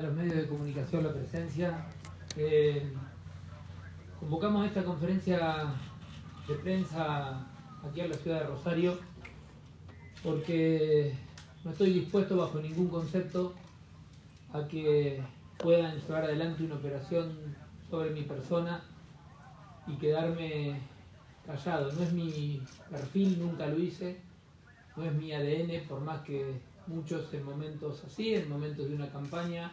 a los medios de comunicación la presencia. Eh, convocamos esta conferencia de prensa aquí en la ciudad de Rosario porque no estoy dispuesto bajo ningún concepto a que puedan llevar adelante una operación sobre mi persona y quedarme callado. No es mi perfil, nunca lo hice, no es mi ADN, por más que muchos en momentos así, en momentos de una campaña,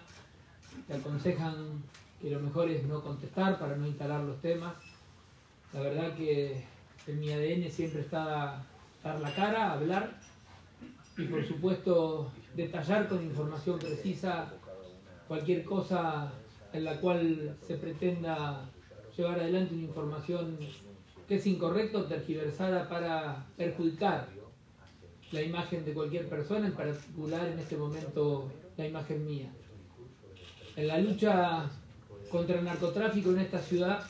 te aconsejan que lo mejor es no contestar para no instalar los temas. La verdad que en mi ADN siempre está dar la cara, hablar y por supuesto detallar con información precisa cualquier cosa en la cual se pretenda llevar adelante una información que es incorrecta o tergiversada para perjudicar la imagen de cualquier persona, en particular en este momento la imagen mía. En la lucha contra el narcotráfico en esta ciudad,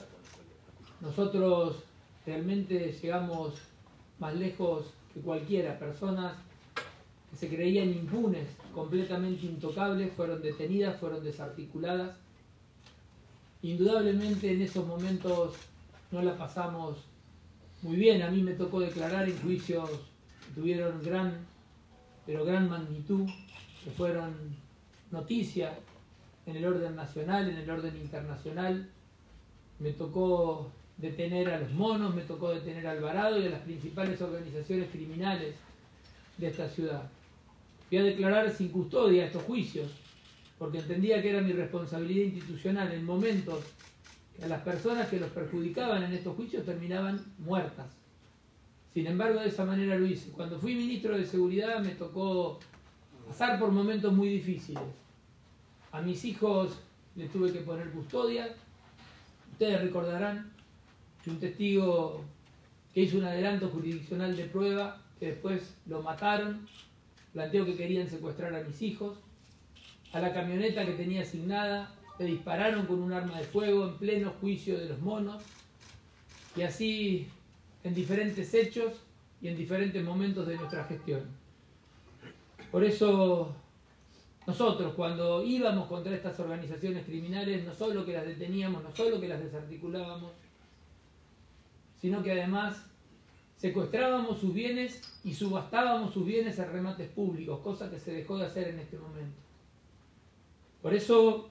nosotros realmente llegamos más lejos que cualquiera. Personas que se creían impunes, completamente intocables, fueron detenidas, fueron desarticuladas. Indudablemente en esos momentos no la pasamos muy bien. A mí me tocó declarar en juicios tuvieron gran, pero gran magnitud, que fueron noticias en el orden nacional, en el orden internacional. Me tocó detener a los monos, me tocó detener a Alvarado y a las principales organizaciones criminales de esta ciudad. Voy a declarar sin custodia estos juicios, porque entendía que era mi responsabilidad institucional en momentos que a las personas que los perjudicaban en estos juicios terminaban muertas. Sin embargo, de esa manera lo hice. Cuando fui ministro de Seguridad me tocó pasar por momentos muy difíciles. A mis hijos les tuve que poner custodia. Ustedes recordarán que un testigo que hizo un adelanto jurisdiccional de prueba, que después lo mataron, planteó que querían secuestrar a mis hijos. A la camioneta que tenía asignada le dispararon con un arma de fuego en pleno juicio de los monos. Y así en diferentes hechos y en diferentes momentos de nuestra gestión. Por eso nosotros cuando íbamos contra estas organizaciones criminales, no solo que las deteníamos, no solo que las desarticulábamos, sino que además secuestrábamos sus bienes y subastábamos sus bienes en remates públicos, cosa que se dejó de hacer en este momento. Por eso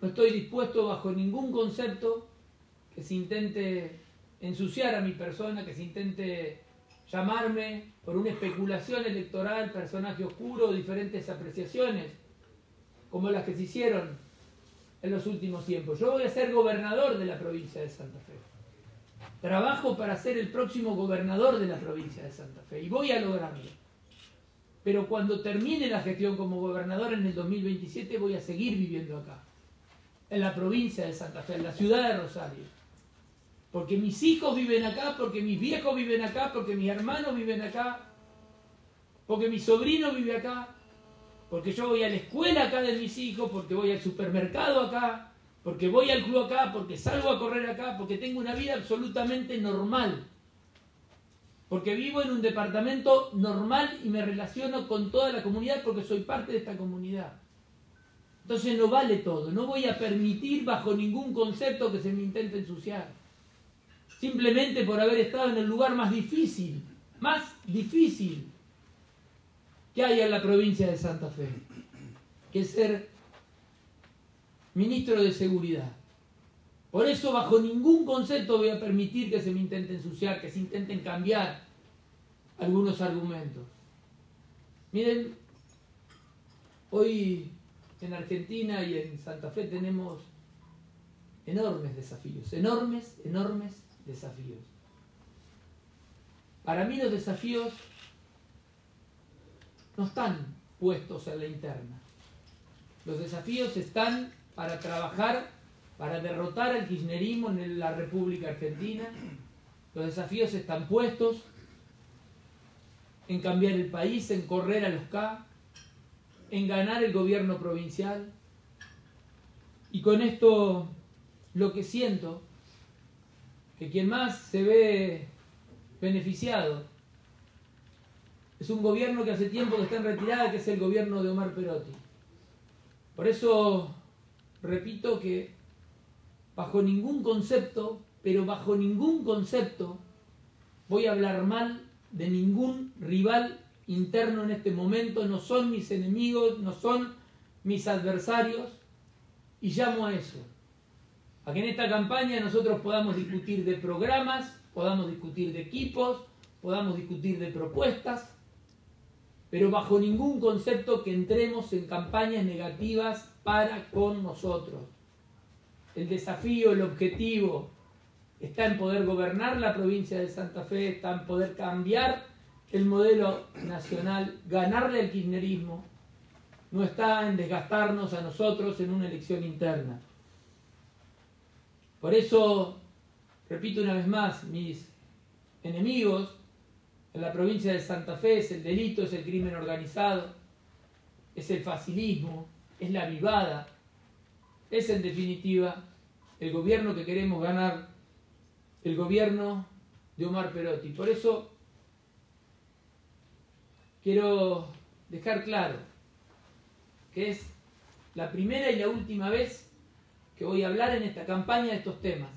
no estoy dispuesto bajo ningún concepto que se intente ensuciar a mi persona, que se intente llamarme por una especulación electoral, personaje oscuro, diferentes apreciaciones, como las que se hicieron en los últimos tiempos. Yo voy a ser gobernador de la provincia de Santa Fe. Trabajo para ser el próximo gobernador de la provincia de Santa Fe y voy a lograrlo. Pero cuando termine la gestión como gobernador en el 2027 voy a seguir viviendo acá, en la provincia de Santa Fe, en la ciudad de Rosario porque mis hijos viven acá, porque mis viejos viven acá, porque mis hermanos viven acá, porque mi sobrino vive acá, porque yo voy a la escuela acá de mis hijos, porque voy al supermercado acá, porque voy al club acá, porque salgo a correr acá, porque tengo una vida absolutamente normal. Porque vivo en un departamento normal y me relaciono con toda la comunidad porque soy parte de esta comunidad. Entonces no vale todo, no voy a permitir bajo ningún concepto que se me intente ensuciar simplemente por haber estado en el lugar más difícil, más difícil que hay en la provincia de Santa Fe, que ser ministro de Seguridad. Por eso bajo ningún concepto voy a permitir que se me intente ensuciar, que se intenten cambiar algunos argumentos. Miren, hoy en Argentina y en Santa Fe tenemos enormes desafíos, enormes, enormes desafíos. Para mí los desafíos no están puestos en la interna. Los desafíos están para trabajar, para derrotar al kirchnerismo en la República Argentina. Los desafíos están puestos en cambiar el país, en correr a los K, en ganar el gobierno provincial. Y con esto lo que siento que quien más se ve beneficiado es un gobierno que hace tiempo que está en retirada, que es el gobierno de Omar Perotti. Por eso repito que bajo ningún concepto, pero bajo ningún concepto voy a hablar mal de ningún rival interno en este momento, no son mis enemigos, no son mis adversarios, y llamo a eso, a que en esta campaña nosotros podamos discutir de programas, podamos discutir de equipos, podamos discutir de propuestas, pero bajo ningún concepto que entremos en campañas negativas para con nosotros. El desafío, el objetivo está en poder gobernar la provincia de Santa Fe, está en poder cambiar el modelo nacional, ganarle al kirchnerismo, no está en desgastarnos a nosotros en una elección interna. Por eso, repito una vez más, mis enemigos en la provincia de Santa Fe es el delito, es el crimen organizado, es el facilismo, es la vivada, es en definitiva el gobierno que queremos ganar, el gobierno de Omar Perotti. Por eso quiero dejar claro que es la primera y la última vez que voy a hablar en esta campaña de estos temas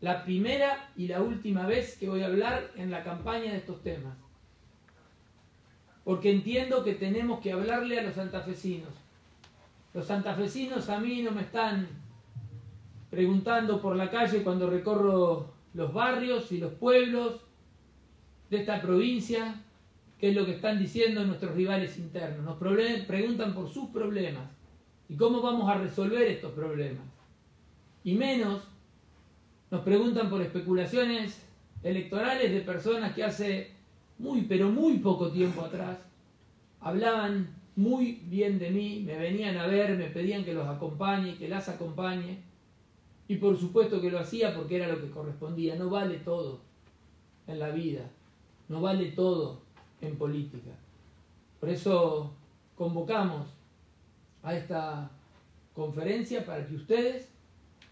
la primera y la última vez que voy a hablar en la campaña de estos temas. Porque entiendo que tenemos que hablarle a los santafesinos. Los santafesinos a mí no me están preguntando por la calle cuando recorro los barrios y los pueblos de esta provincia qué es lo que están diciendo nuestros rivales internos. Nos preguntan por sus problemas y cómo vamos a resolver estos problemas. Y menos nos preguntan por especulaciones electorales de personas que hace muy, pero muy poco tiempo atrás hablaban muy bien de mí, me venían a ver, me pedían que los acompañe, que las acompañe. Y por supuesto que lo hacía porque era lo que correspondía. No vale todo en la vida, no vale todo en política. Por eso convocamos a esta conferencia para que ustedes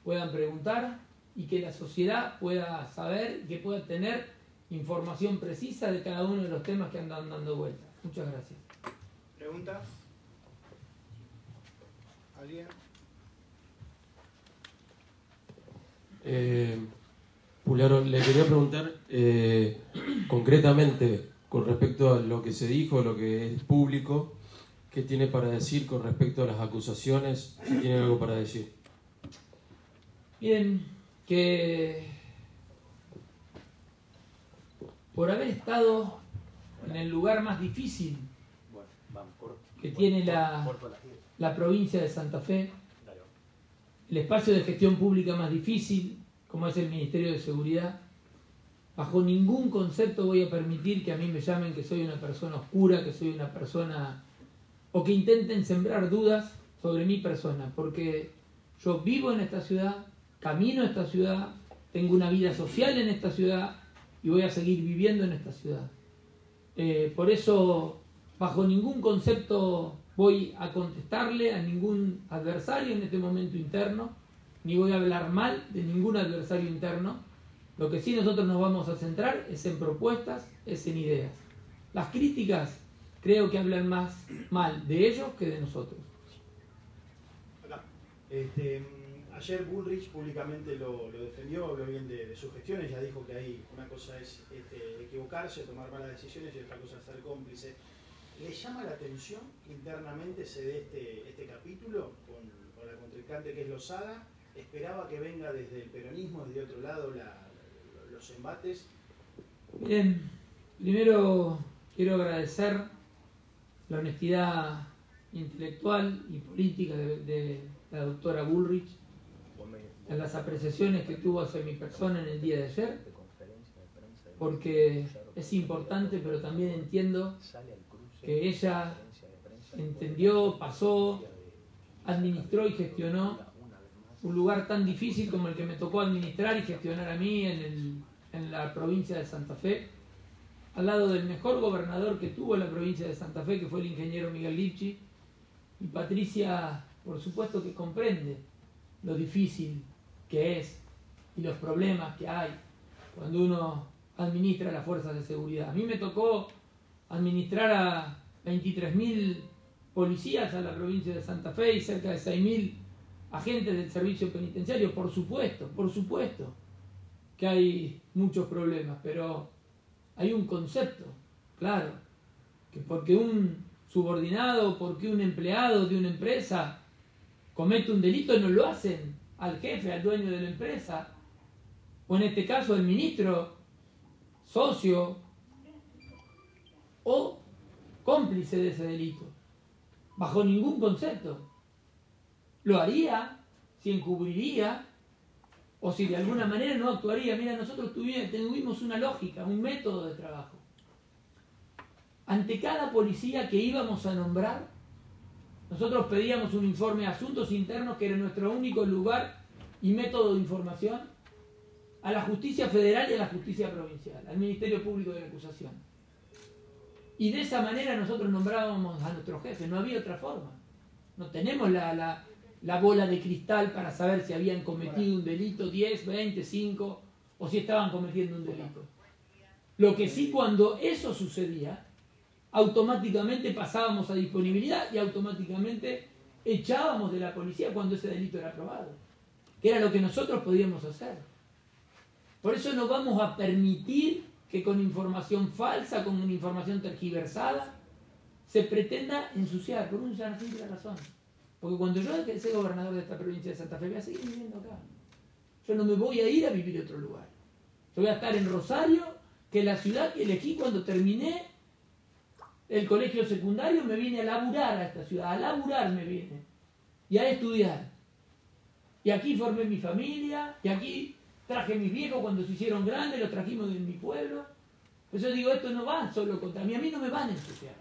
puedan preguntar y que la sociedad pueda saber y que pueda tener información precisa de cada uno de los temas que andan dando vueltas. Muchas gracias. ¿Preguntas? ¿Alguien? Eh, Pularo, le quería preguntar eh, concretamente con respecto a lo que se dijo, lo que es público, ¿qué tiene para decir con respecto a las acusaciones? Si tiene algo para decir. Bien, que por haber estado en el lugar más difícil que tiene la, la provincia de Santa Fe, el espacio de gestión pública más difícil, como es el Ministerio de Seguridad, bajo ningún concepto voy a permitir que a mí me llamen que soy una persona oscura, que soy una persona... o que intenten sembrar dudas sobre mi persona, porque yo vivo en esta ciudad, camino a esta ciudad, tengo una vida social en esta ciudad y voy a seguir viviendo en esta ciudad. Eh, por eso, bajo ningún concepto voy a contestarle a ningún adversario en este momento interno, ni voy a hablar mal de ningún adversario interno. Lo que sí nosotros nos vamos a centrar es en propuestas, es en ideas. Las críticas creo que hablan más mal de ellos que de nosotros. Este, Ayer Bullrich públicamente lo, defendió, habló bien de, sus gestiones, ya dijo que hay una cosa es este, equivocarse, tomar malas decisiones y otra cosa es ser cómplice. ¿Le llama la atención que internamente se dé este, este capítulo con, la contrincante que es Lozada? ¿Esperaba que venga desde el peronismo, desde otro lado, los embates? Bien, primero quiero agradecer la honestidad intelectual y política de la doctora Bullrich las apreciaciones que tuvo hacia mi persona en el día de ayer, porque es importante, pero también entiendo que ella entendió, pasó, administró y gestionó un lugar tan difícil como el que me tocó administrar y gestionar a mí en, en la provincia de Santa Fe, al lado del mejor gobernador que tuvo la provincia de Santa Fe, que fue el ingeniero Miguel Lipchi, y Patricia, por supuesto que comprende lo difícil que es y los problemas que hay cuando uno administra las fuerzas de seguridad. A mí me tocó administrar a 23.000 policías a la provincia de Santa Fe y cerca de 6.000 agentes del servicio penitenciario, por supuesto, por supuesto que hay muchos problemas, pero hay un concepto, claro, que porque un subordinado, porque un empleado de una empresa comete un delito, no lo hacen al jefe, al dueño de la empresa, o en este caso el ministro, socio o cómplice de ese delito, bajo ningún concepto. Lo haría si encubriría o si de alguna manera no actuaría. Mira, nosotros tuvimos una lógica, un método de trabajo. Ante cada policía que íbamos a nombrar, nosotros pedíamos un informe de asuntos internos, que era nuestro único lugar y método de información, a la justicia federal y a la justicia provincial, al Ministerio Público de la Acusación. Y de esa manera nosotros nombrábamos a nuestro jefe, no había otra forma. No tenemos la, la bola de cristal para saber si habían cometido un delito 10, 20, 5 o si estaban cometiendo un delito. Lo que sí cuando eso sucedía, automáticamente pasábamos a disponibilidad y automáticamente echábamos de la policía cuando ese delito era aprobado, que era lo que nosotros podíamos hacer. Por eso no vamos a permitir que con información falsa, con una información tergiversada, se pretenda ensuciar por una simple razón. Porque cuando yo sea gobernador de esta provincia de Santa Fe, voy a seguir viviendo acá. Yo no me voy a ir a vivir a otro lugar. Yo voy a estar en Rosario, que es la ciudad que elegí cuando terminé el colegio secundario, me vine a laburar a esta ciudad, a laburar me vine. Y a estudiar. Y aquí formé mi familia, y aquí traje mis viejos cuando se hicieron grandes, los trajimos de mi pueblo. Por eso digo, esto no va solo contra mí, a mí no me van a ensuciar.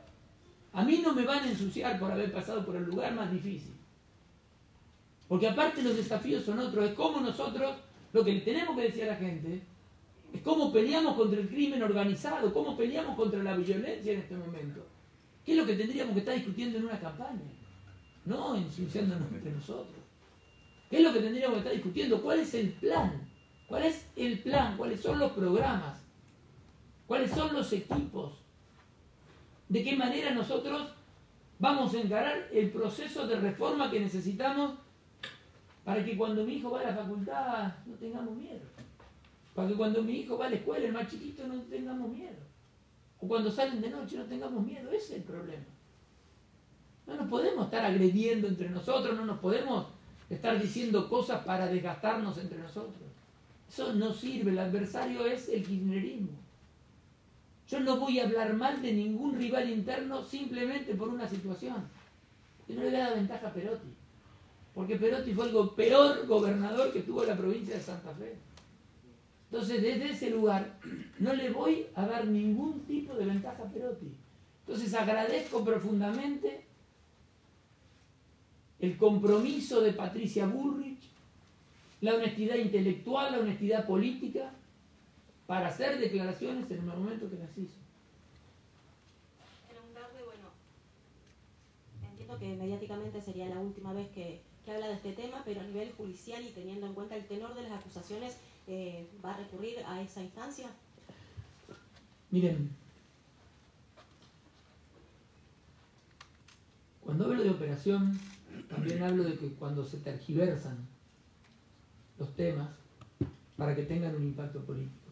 A mí no me van a ensuciar por haber pasado por el lugar más difícil. Porque aparte los desafíos son otros. Es como nosotros, lo que tenemos que decir a la gente, es cómo peleamos contra el crimen organizado, cómo peleamos contra la violencia en este momento. ¿Qué es lo que tendríamos que estar discutiendo en una campaña? No ensuciándonos entre nosotros. ¿Qué es lo que tendríamos que estar discutiendo? ¿Cuál es el plan? ¿Cuál es el plan? ¿Cuáles son los programas? ¿Cuáles son los equipos? de qué manera nosotros vamos a encarar el proceso de reforma que necesitamos para que cuando mi hijo va a la facultad no tengamos miedo. Para que cuando mi hijo va a la escuela, el más chiquito, no tengamos miedo. O cuando salen de noche no tengamos miedo. Ese es el problema. No nos podemos estar agrediendo entre nosotros, no nos podemos estar diciendo cosas para desgastarnos entre nosotros. Eso no sirve. El adversario es el kirchnerismo. Yo no voy a hablar mal de ningún rival interno simplemente por una situación. Y no le voy a dar ventaja a Perotti. Porque Perotti fue el peor gobernador que tuvo la provincia de Santa Fe. Entonces, desde ese lugar, no le voy a dar ningún tipo de ventaja a Perotti. Entonces, agradezco profundamente el compromiso de Patricia Bullrich, la honestidad intelectual, la honestidad política, para hacer declaraciones en el momento que las hizo. Preguntarle, bueno, entiendo que mediáticamente sería la última vez que, habla de este tema, pero a nivel judicial y teniendo en cuenta el tenor de las acusaciones, eh, ¿va a recurrir a esa instancia? Miren, cuando hablo de operación, también hablo de que cuando se tergiversan los temas para que tengan un impacto político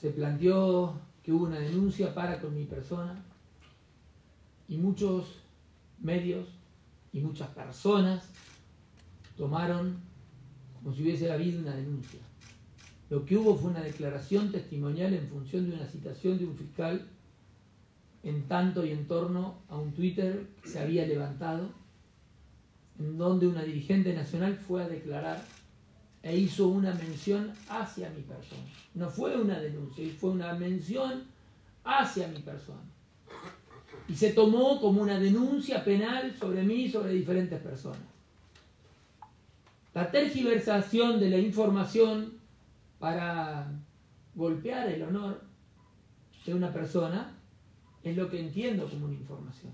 se planteó que hubo una denuncia para con mi persona y muchos medios y muchas personas tomaron como si hubiese habido una denuncia. Lo que hubo fue una declaración testimonial en función de una citación de un fiscal en tanto y en torno a un Twitter que se había levantado, en donde una dirigente nacional fue a declarar e hizo una mención hacia mi persona. No fue una denuncia, fue una mención hacia mi persona. Y se tomó como una denuncia penal sobre mí y sobre diferentes personas. La tergiversación de la información para golpear el honor de una persona es lo que entiendo como una información.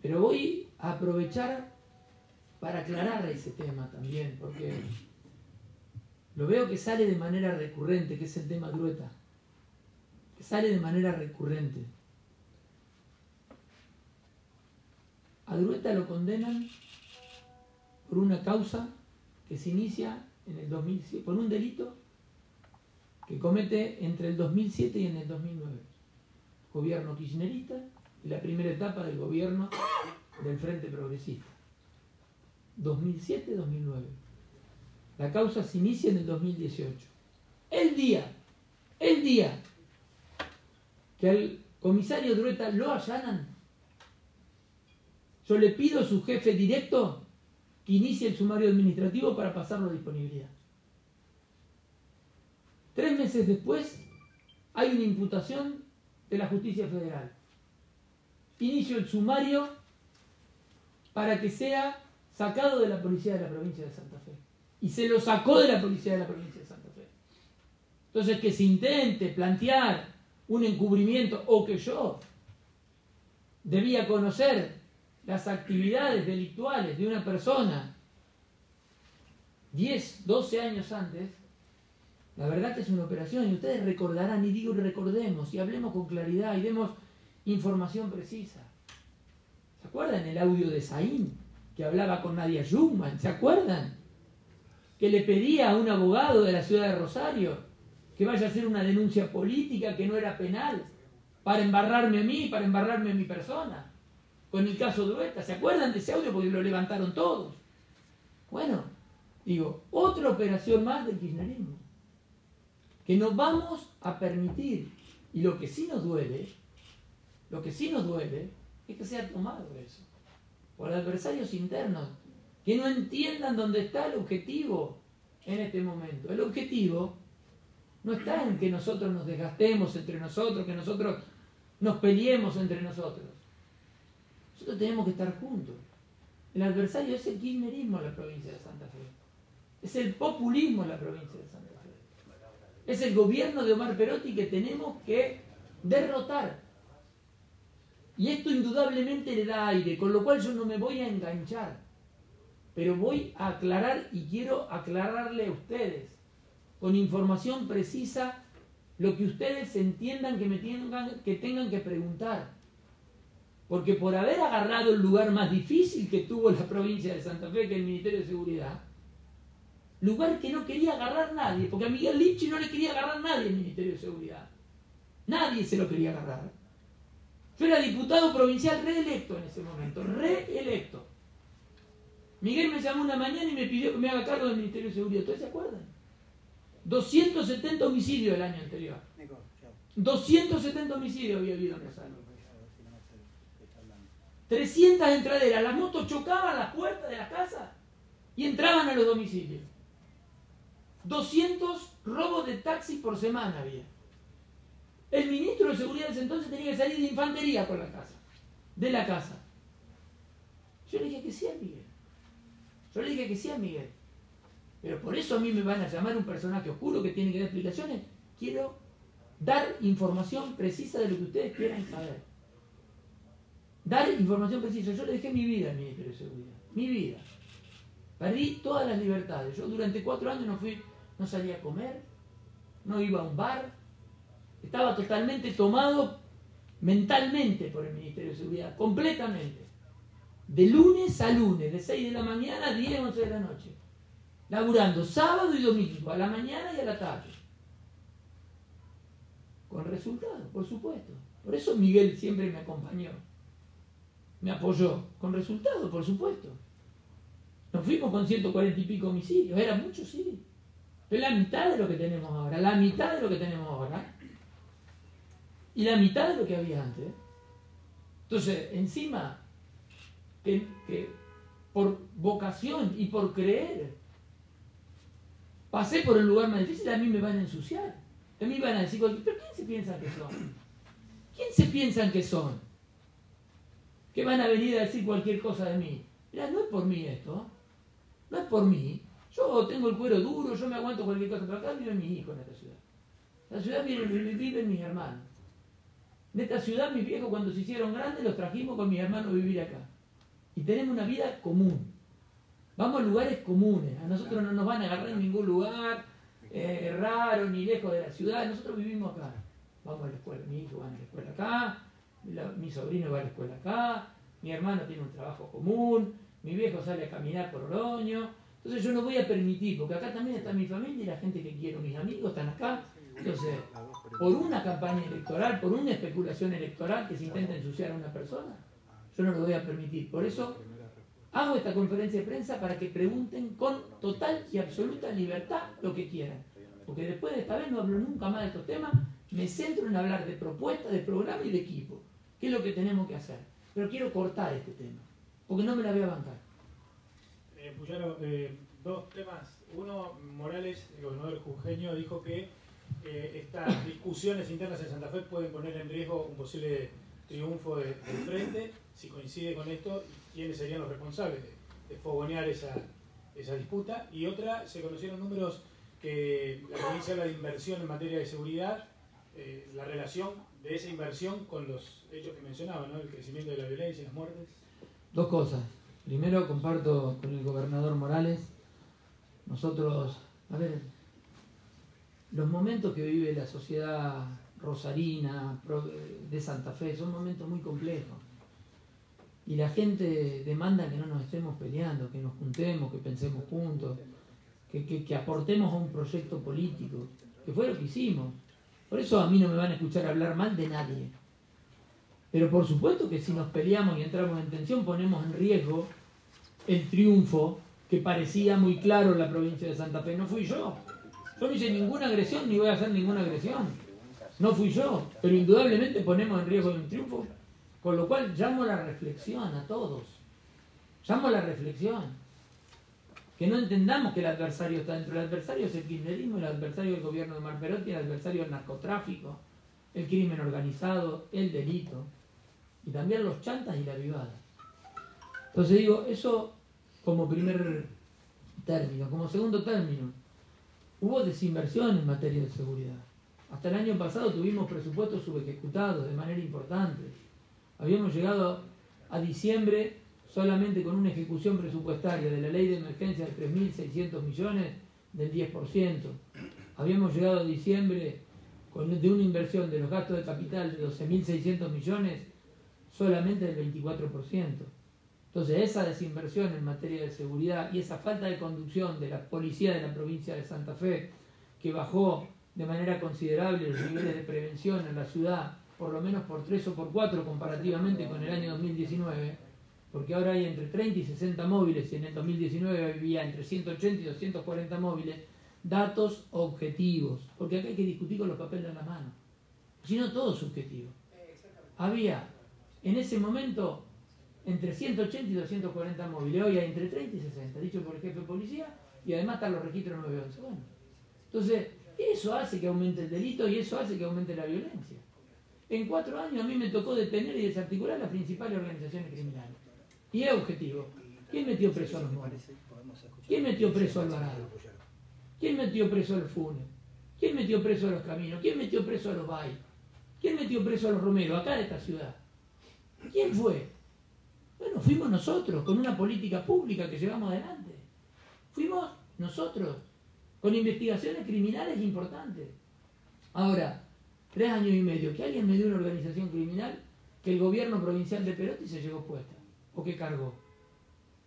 Pero voy a aprovechar para aclarar ese tema también, porque lo veo que sale de manera recurrente, que es el tema Grueta, sale de manera recurrente. A Drueta lo condenan por una causa que se inicia en el 2007, por un delito que comete entre el 2007 y en el 2009. Gobierno kirchnerista y la primera etapa del gobierno del Frente Progresista. 2007-2009. La causa se inicia en el 2018. El día, el día que al comisario Drueta lo allanan, yo le pido a su jefe directo que inicie el sumario administrativo para pasarlo a disponibilidad. Tres meses después hay una imputación de la justicia federal. Inicio el sumario para que sea sacado de la policía de la provincia de Santa Fe. Y se lo sacó de la policía de la provincia de Santa Fe. Entonces que se intente plantear un encubrimiento o que yo debía conocer las actividades delictuales de una persona 10, 12 años antes, la verdad que es una operación y ustedes recordarán, y digo recordemos, y hablemos con claridad y demos información precisa. ¿Se acuerdan el audio de Saín que hablaba con Nadia Jungman? ¿Se acuerdan? Que le pedía a un abogado de la ciudad de Rosario que vaya a hacer una denuncia política que no era penal para embarrarme a mí, para embarrarme a mi persona con el caso de Dueta. ¿Se acuerdan de ese audio? Porque lo levantaron todos. Bueno, digo, otra operación más del kirchnerismo. Que nos vamos a permitir. Y lo que sí nos duele, lo que sí nos duele, es que sea tomado eso. Por adversarios internos. Que no entiendan dónde está el objetivo en este momento. El objetivo no está en que nosotros nos desgastemos entre nosotros, que nosotros nos peleemos entre nosotros. Nosotros tenemos que estar juntos. El adversario es el kirchnerismo en la provincia de Santa Fe. Es el populismo en la provincia de Santa Fe. Es el gobierno de Omar Perotti que tenemos que derrotar. Y esto indudablemente le da aire, con lo cual yo no me voy a enganchar. Pero voy a aclarar y quiero aclararle a ustedes con información precisa lo que ustedes entiendan que me tengan que, tengan que preguntar porque por haber agarrado el lugar más difícil que tuvo la provincia de Santa Fe, que es el Ministerio de Seguridad, lugar que no quería agarrar nadie, porque a Miguel Lichi no le quería agarrar nadie el Ministerio de Seguridad. Nadie se lo quería agarrar. Yo era diputado provincial reelecto en ese momento, reelecto. Miguel me llamó una mañana y me pidió que me haga cargo del Ministerio de Seguridad. ¿Ustedes se acuerdan? 270 homicidios el año anterior. 270 homicidios había habido en Rosario. 300 entraderas, las motos chocaban las puertas de la casa y entraban a los domicilios. 200 robos de taxi por semana había. El ministro de Seguridad de ese entonces tenía que salir de infantería por la casa, de la casa. Yo le dije que sí a Miguel. Yo le dije que sí a Miguel. Pero por eso a mí me van a llamar un personaje oscuro que tiene que dar explicaciones. Quiero dar información precisa de lo que ustedes quieran saber dar información precisa. Yo le dejé mi vida al Ministerio de Seguridad, mi vida. Perdí todas las libertades. Yo durante cuatro años no fui, no salía a comer, no iba a un bar, estaba totalmente tomado mentalmente por el Ministerio de Seguridad, completamente. De lunes a lunes, de 6 de la mañana a 10, 11 de la noche. Laburando sábado y domingo, a la mañana y a la tarde. Con resultados, por supuesto. Por eso Miguel siempre me acompañó me apoyó. Con resultados, por supuesto. Nos fuimos con 140 y pico homicidios. Era mucho, sí. Es la mitad de lo que tenemos ahora. La mitad de lo que tenemos ahora. Y la mitad de lo que había antes. Entonces, encima, que, por vocación y por creer, pasé por el lugar más difícil, a mí me van a ensuciar. A mí van a decir, ¿pero quién se piensan que son? ¿Quién se piensan que son? Que van a venir a decir cualquier cosa de mí. Mira, no es por mí esto, no es por mí. Yo tengo el cuero duro, yo me aguanto cualquier cosa, pero acá viven mis hijos en esta ciudad. En la ciudad viven mis hermanos. En esta ciudad mis viejos cuando se hicieron grandes los trajimos con mis hermanos a vivir acá. Y tenemos una vida común. Vamos a lugares comunes. A nosotros no nos van a agarrar en ningún lugar eh, raro ni lejos de la ciudad. Nosotros vivimos acá. Vamos a la escuela. Mi hijo va a la escuela acá mi sobrino va a la escuela acá, mi hermano tiene un trabajo común, mi viejo sale a caminar por Oroño. Entonces yo no voy a permitir, porque acá también está mi familia y la gente que quiero, mis amigos están acá. Entonces, por una campaña electoral, por una especulación electoral que se intenta ensuciar a una persona, yo no lo voy a permitir. Por eso hago esta conferencia de prensa para que pregunten con total y absoluta libertad lo que quieran. Porque después de esta vez no hablo nunca más de estos temas, me centro en hablar de propuestas, de programa y de equipo, que es lo que tenemos que hacer. Pero quiero cortar este tema, porque no me la voy a bancar. Eh, Puyaro, eh, dos temas. Uno, Morales, el gobernador jujeño, dijo que eh, estas discusiones internas en Santa Fe pueden poner en riesgo un posible triunfo del frente. Si coincide con esto, ¿quiénes serían los responsables de, fogonear esa, esa disputa? Y otra, se conocieron números que la provincia habla de inversión en materia de seguridad, eh, la relación de esa inversión con los hechos que mencionaba, ¿no? el crecimiento de la violencia y las muertes. Dos cosas. Primero, comparto con el gobernador Morales. Nosotros, a ver, los momentos que vive la sociedad rosarina de Santa Fe son momentos muy complejos. Y la gente demanda que no nos estemos peleando, que nos juntemos, que pensemos juntos, que, aportemos a un proyecto político, que fue lo que hicimos. Por eso a mí no me van a escuchar hablar mal de nadie. Pero por supuesto que si nos peleamos y entramos en tensión ponemos en riesgo el triunfo que parecía muy claro en la provincia de Santa Fe. No fui yo. Yo no hice ninguna agresión ni voy a hacer ninguna agresión. No fui yo. Pero indudablemente ponemos en riesgo un triunfo. Con lo cual llamo la reflexión a todos. Llamo la reflexión que no entendamos que el adversario está dentro. El adversario es el kirchnerismo, el adversario del gobierno de Marperotti, el adversario del narcotráfico, el crimen organizado, el delito, y también los chantas y la vivada. Entonces digo, eso como primer término. Como segundo término, hubo desinversión en materia de seguridad. Hasta el año pasado tuvimos presupuestos subejecutados de manera importante. Habíamos llegado a diciembre solamente con una ejecución presupuestaria de la ley de emergencia de 3.600 millones del 10%. Habíamos llegado a diciembre con, de una inversión de los gastos de capital de 12.600 millones solamente del 24%. Entonces esa desinversión en materia de seguridad y esa falta de conducción de la policía de la provincia de Santa Fe, que bajó de manera considerable los niveles de prevención en la ciudad, por lo menos por 3 o por 4 comparativamente con el año 2019, porque ahora hay entre 30 y 60 móviles y en el 2019 había entre 180 y 240 móviles, datos objetivos, porque acá hay que discutir con los papeles en la mano, si no todo es subjetivo. Había en ese momento entre 180 y 240 móviles, hoy hay entre 30 y 60, dicho por el jefe de policía, y además están los registros 911. Bueno, entonces, eso hace que aumente el delito y eso hace que aumente la violencia. En cuatro años a mí me tocó detener y desarticular las principales organizaciones criminales. Y es objetivo. ¿Quién metió preso a los Mores? ¿Quién metió preso a Alvarado? ¿Quién metió preso a los Funes? ¿Quién metió preso a los Caminos? ¿Quién metió preso a los Bay? ¿Quién metió preso a los Romero, acá de esta ciudad? ¿Quién fue? Bueno, fuimos nosotros, con una política pública que llevamos adelante. Fuimos nosotros, con investigaciones criminales importantes. Ahora, tres años y medio, que alguien me dio una organización criminal que el gobierno provincial de Perotti se llevó puesta o que cargó.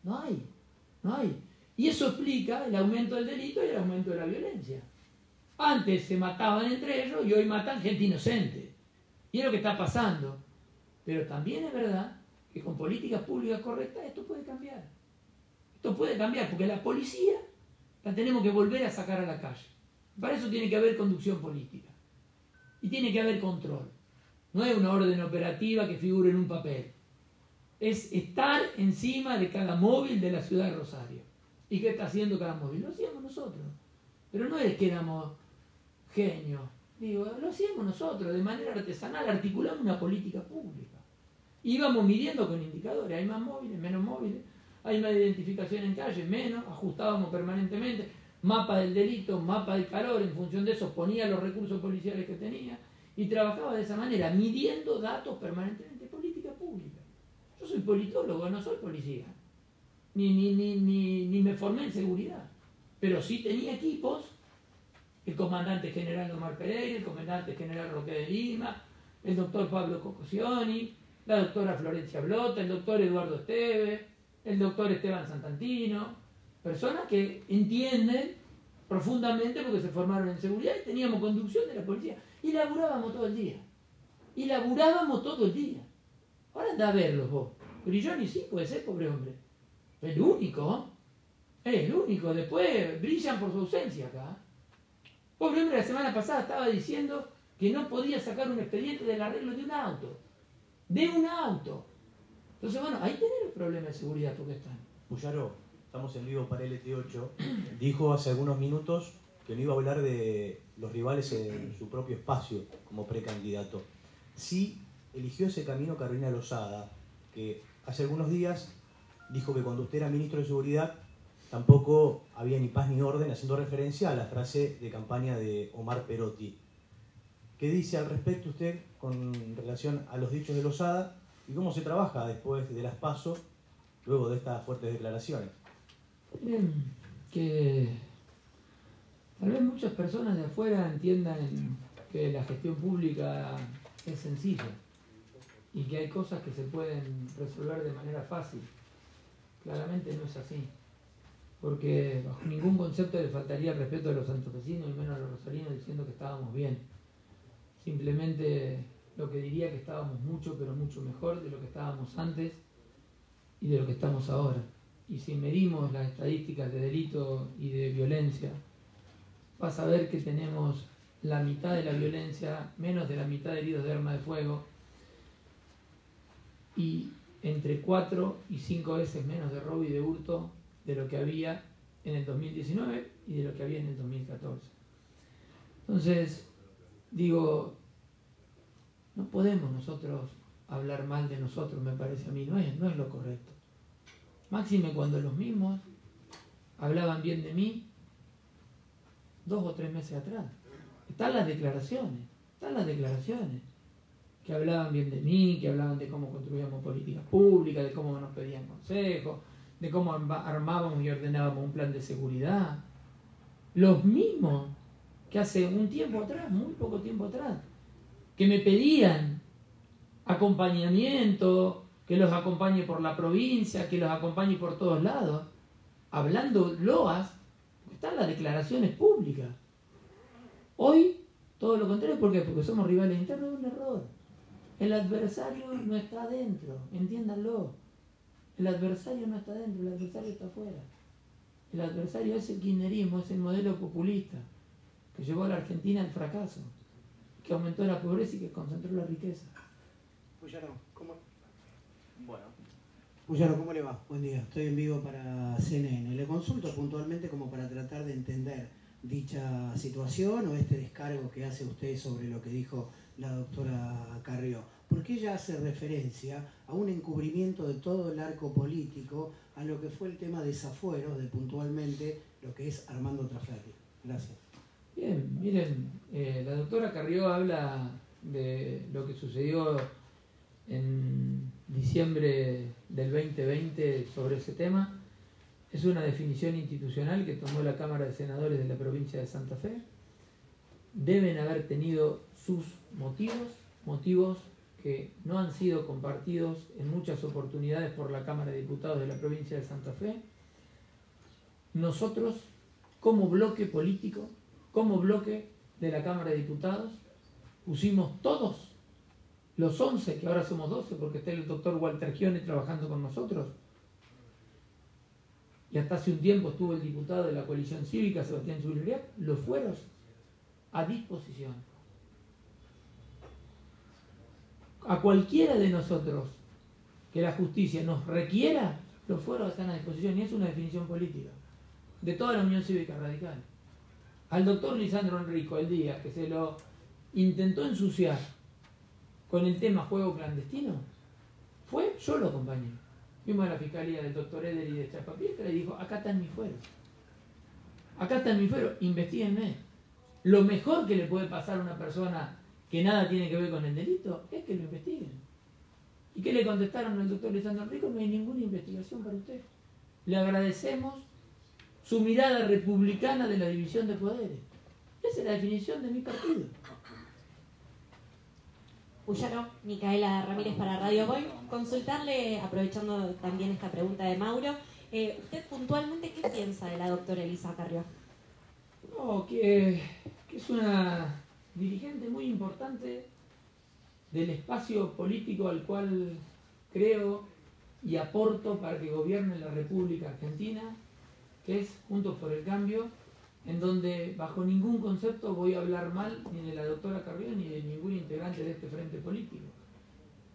No hay, no hay. Y eso explica el aumento del delito y el aumento de la violencia. Antes se mataban entre ellos y hoy matan gente inocente. Y es lo que está pasando. Pero también es verdad que con políticas públicas correctas esto puede cambiar. Esto puede cambiar porque la policía la tenemos que volver a sacar a la calle. Para eso tiene que haber conducción política. Y tiene que haber control. No es una orden operativa que figure en un papel es estar encima de cada móvil de la ciudad de Rosario. ¿Y qué está haciendo cada móvil? Lo hacíamos nosotros. Pero no es que éramos genios. Digo, lo hacíamos nosotros, de manera artesanal, articulamos una política pública. Íbamos midiendo con indicadores, hay más móviles, menos móviles, hay más identificación en calle, menos, ajustábamos permanentemente, mapa del delito, mapa del calor, en función de eso ponía los recursos policiales que tenía y trabajaba de esa manera, midiendo datos permanentemente. Yo soy politólogo, no soy policía. Ni, ni, ni, me formé en seguridad. Pero sí tenía equipos, el comandante general Omar Pereira, el comandante general Roque de Lima, el doctor Pablo Cocosioni, la doctora Florencia Blota, el doctor Eduardo Esteve, el doctor Esteban Santantino, personas que entienden profundamente porque se formaron en seguridad y teníamos conducción de la policía. Y laburábamos todo el día. Y laburábamos todo el día. Ahora anda a verlos vos. Grilloni sí puede ser, pobre hombre. El único. Es el único. Después brillan por su ausencia acá. Pobre hombre, la semana pasada estaba diciendo que no podía sacar un expediente del arreglo de un auto. De un auto. Entonces, bueno, ahí tenés el problema de seguridad porque están. Puyaro, estamos en vivo para LT8. Dijo hace algunos minutos que no iba a hablar de los rivales en su propio espacio como precandidato. Sí eligió ese camino Carolina Lozada, que hace algunos días dijo que cuando usted era ministro de Seguridad tampoco había ni paz ni orden, haciendo referencia a la frase de campaña de Omar Perotti. ¿Qué dice al respecto usted con relación a los dichos de Lozada y cómo se trabaja después de las pasos, luego de estas fuertes declaraciones? Miren, que tal vez muchas personas de afuera entiendan que la gestión pública es sencilla y que hay cosas que se pueden resolver de manera fácil. Claramente no es así, porque bajo ningún concepto le faltaría el respeto a los santofesinos y menos a los rosarinos diciendo que estábamos bien. Simplemente lo que diría que estábamos mucho, pero mucho mejor de lo que estábamos antes y de lo que estamos ahora. Y si medimos las estadísticas de delito y de violencia, vas a ver que tenemos la mitad de la violencia, menos de la mitad de heridos de arma de fuego y entre 4 y 5 veces menos de robo y de hurto de lo que había en el 2019 y de lo que había en el 2014. Entonces, digo, no podemos nosotros hablar mal de nosotros, me parece a mí, no es, no es lo correcto. Máxime cuando los mismos hablaban bien de mí dos o tres meses atrás. Están las declaraciones, están las declaraciones que hablaban bien de mí, que hablaban de cómo construíamos políticas públicas, de cómo nos pedían consejos, de cómo armábamos y ordenábamos un plan de seguridad. Los mismos que hace un tiempo atrás, muy poco tiempo atrás, que me pedían acompañamiento, que los acompañe por la provincia, que los acompañe por todos lados, hablando loas, están las declaraciones públicas. Hoy, todo lo contrario, ¿por qué? Porque somos rivales internos, es un error. El adversario no está adentro, entiéndanlo. El adversario no está adentro, el adversario está afuera. El adversario es el kirchnerismo, es el modelo populista que llevó a la Argentina al fracaso, que aumentó la pobreza y que concentró la riqueza. Puyaro, ¿cómo? Bueno. Puyaro, ¿cómo le va? Buen día. Estoy en vivo para CNN. Le consulto puntualmente como para tratar de entender dicha situación o este descargo que hace usted sobre lo que dijo la doctora Carrió, porque ella hace referencia a un encubrimiento de todo el arco político a lo que fue el tema de de puntualmente lo que es Armando Traferri. Gracias. Bien, miren, eh, la doctora Carrió habla de lo que sucedió en diciembre del 2020 sobre ese tema. Es una definición institucional que tomó la Cámara de Senadores de la provincia de Santa Fe. Deben haber tenido sus motivos, motivos que no han sido compartidos en muchas oportunidades por la Cámara de Diputados de la provincia de Santa Fe. Nosotros, como bloque político, como bloque de la Cámara de Diputados, pusimos todos, los 11, que ahora somos 12 porque está el doctor Walter Gione trabajando con nosotros, y hasta hace un tiempo estuvo el diputado de la coalición cívica, Sebastián Zubilriac, los fueros a disposición a cualquiera de nosotros que la justicia nos requiera, los fueros están a disposición y es una definición política de toda la Unión Cívica Radical. Al doctor Lisandro Enrico, el día que se lo intentó ensuciar con el tema juego clandestino, fue, yo lo acompañé. Fuimos a la fiscalía del doctor Eder y de Chapapietra y dijo, acá están mis fueros. Acá están mis fueros, investiguenme. Lo mejor que le puede pasar a una persona que nada tiene que ver con el delito, es que lo investiguen. ¿Y qué le contestaron al doctor Lisandro Rico? No hay ninguna investigación para usted. Le agradecemos su mirada republicana de la división de poderes. Esa es la definición de mi partido. Puyaro, Micaela Ramírez para Radio Boy. Consultarle, aprovechando también esta pregunta de Mauro, eh, ¿usted puntualmente qué piensa de la doctora Elisa Carrió? No, que, que es una dirigente muy importante del espacio político al cual creo y aporto para que gobierne la República Argentina, que es Juntos por el Cambio, en donde bajo ningún concepto voy a hablar mal ni de la doctora Carrión ni de ningún integrante de este frente político.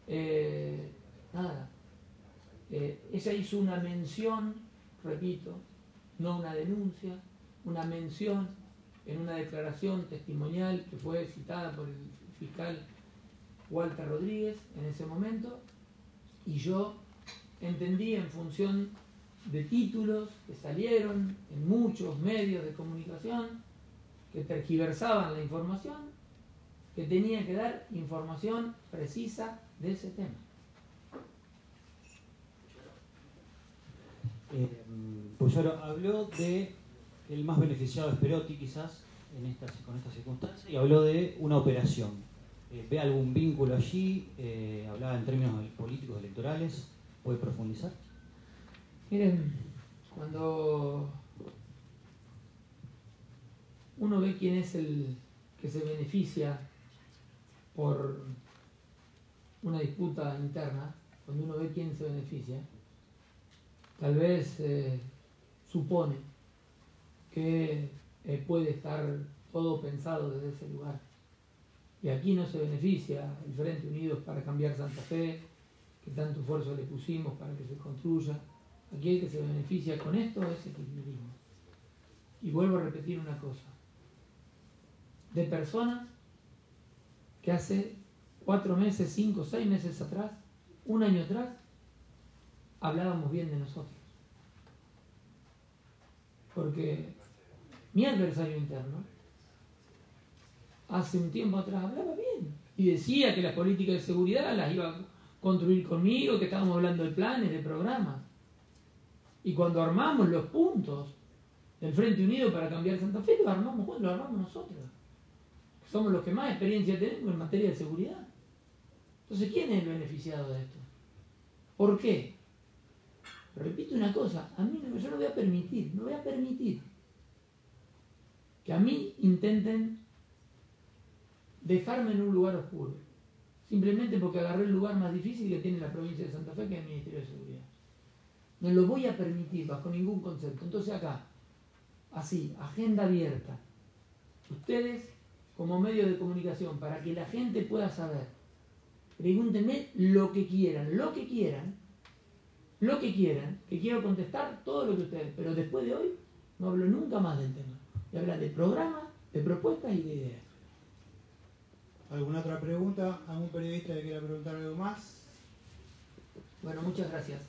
Eh, nada. Eh, ella hizo una mención, repito, no una denuncia, una mención en una declaración testimonial que fue citada por el fiscal Walter Rodríguez en ese momento, y yo entendí en función de títulos que salieron en muchos medios de comunicación que tergiversaban la información, que tenía que dar información precisa de ese tema. Eh, Puyaro habló de el más beneficiado es Perotti quizás en con estas circunstancias y habló de una operación. Eh, ¿Ve algún vínculo allí? Eh, hablaba en términos políticos electorales. ¿Puede profundizar? Miren, cuando uno ve quién es el que se beneficia por una disputa interna, cuando uno ve quién se beneficia, tal vez eh, supone que eh, puede estar todo pensado desde ese lugar. Y aquí no se beneficia el Frente Unidos para cambiar Santa Fe, que tanto esfuerzo le pusimos para que se construya. Aquí el que se beneficia con esto es el kirchnerismo. Y vuelvo a repetir una cosa. De personas que hace cuatro meses, cinco, seis meses atrás, un año atrás, hablábamos bien de nosotros. Porque mi adversario interno hace un tiempo atrás hablaba bien y decía que las políticas de seguridad las iba a construir conmigo, que estábamos hablando de planes, de programas. Y cuando armamos los puntos del Frente Unido para cambiar Santa Fe, lo armamos, lo armamos nosotros. Somos los que más experiencia tenemos en materia de seguridad. Entonces, ¿quién es el beneficiado de esto? ¿Por qué? Repito una cosa, a mí no, yo no voy a permitir, no voy a permitir que a mí intenten dejarme en un lugar oscuro, simplemente porque agarré el lugar más difícil que tiene la provincia de Santa Fe, que es el Ministerio de Seguridad. No lo voy a permitir bajo ningún concepto. Entonces acá, así, agenda abierta. Ustedes, como medio de comunicación, para que la gente pueda saber, pregúntenme lo que quieran, lo que quieran, lo que quieran, que quiero contestar todo lo que ustedes, pero después de hoy no hablo nunca más del tema. Y habla de programas, de propuestas y de ideas. ¿Alguna otra pregunta? ¿Algún periodista que quiera preguntar algo más? Bueno, muchas gracias.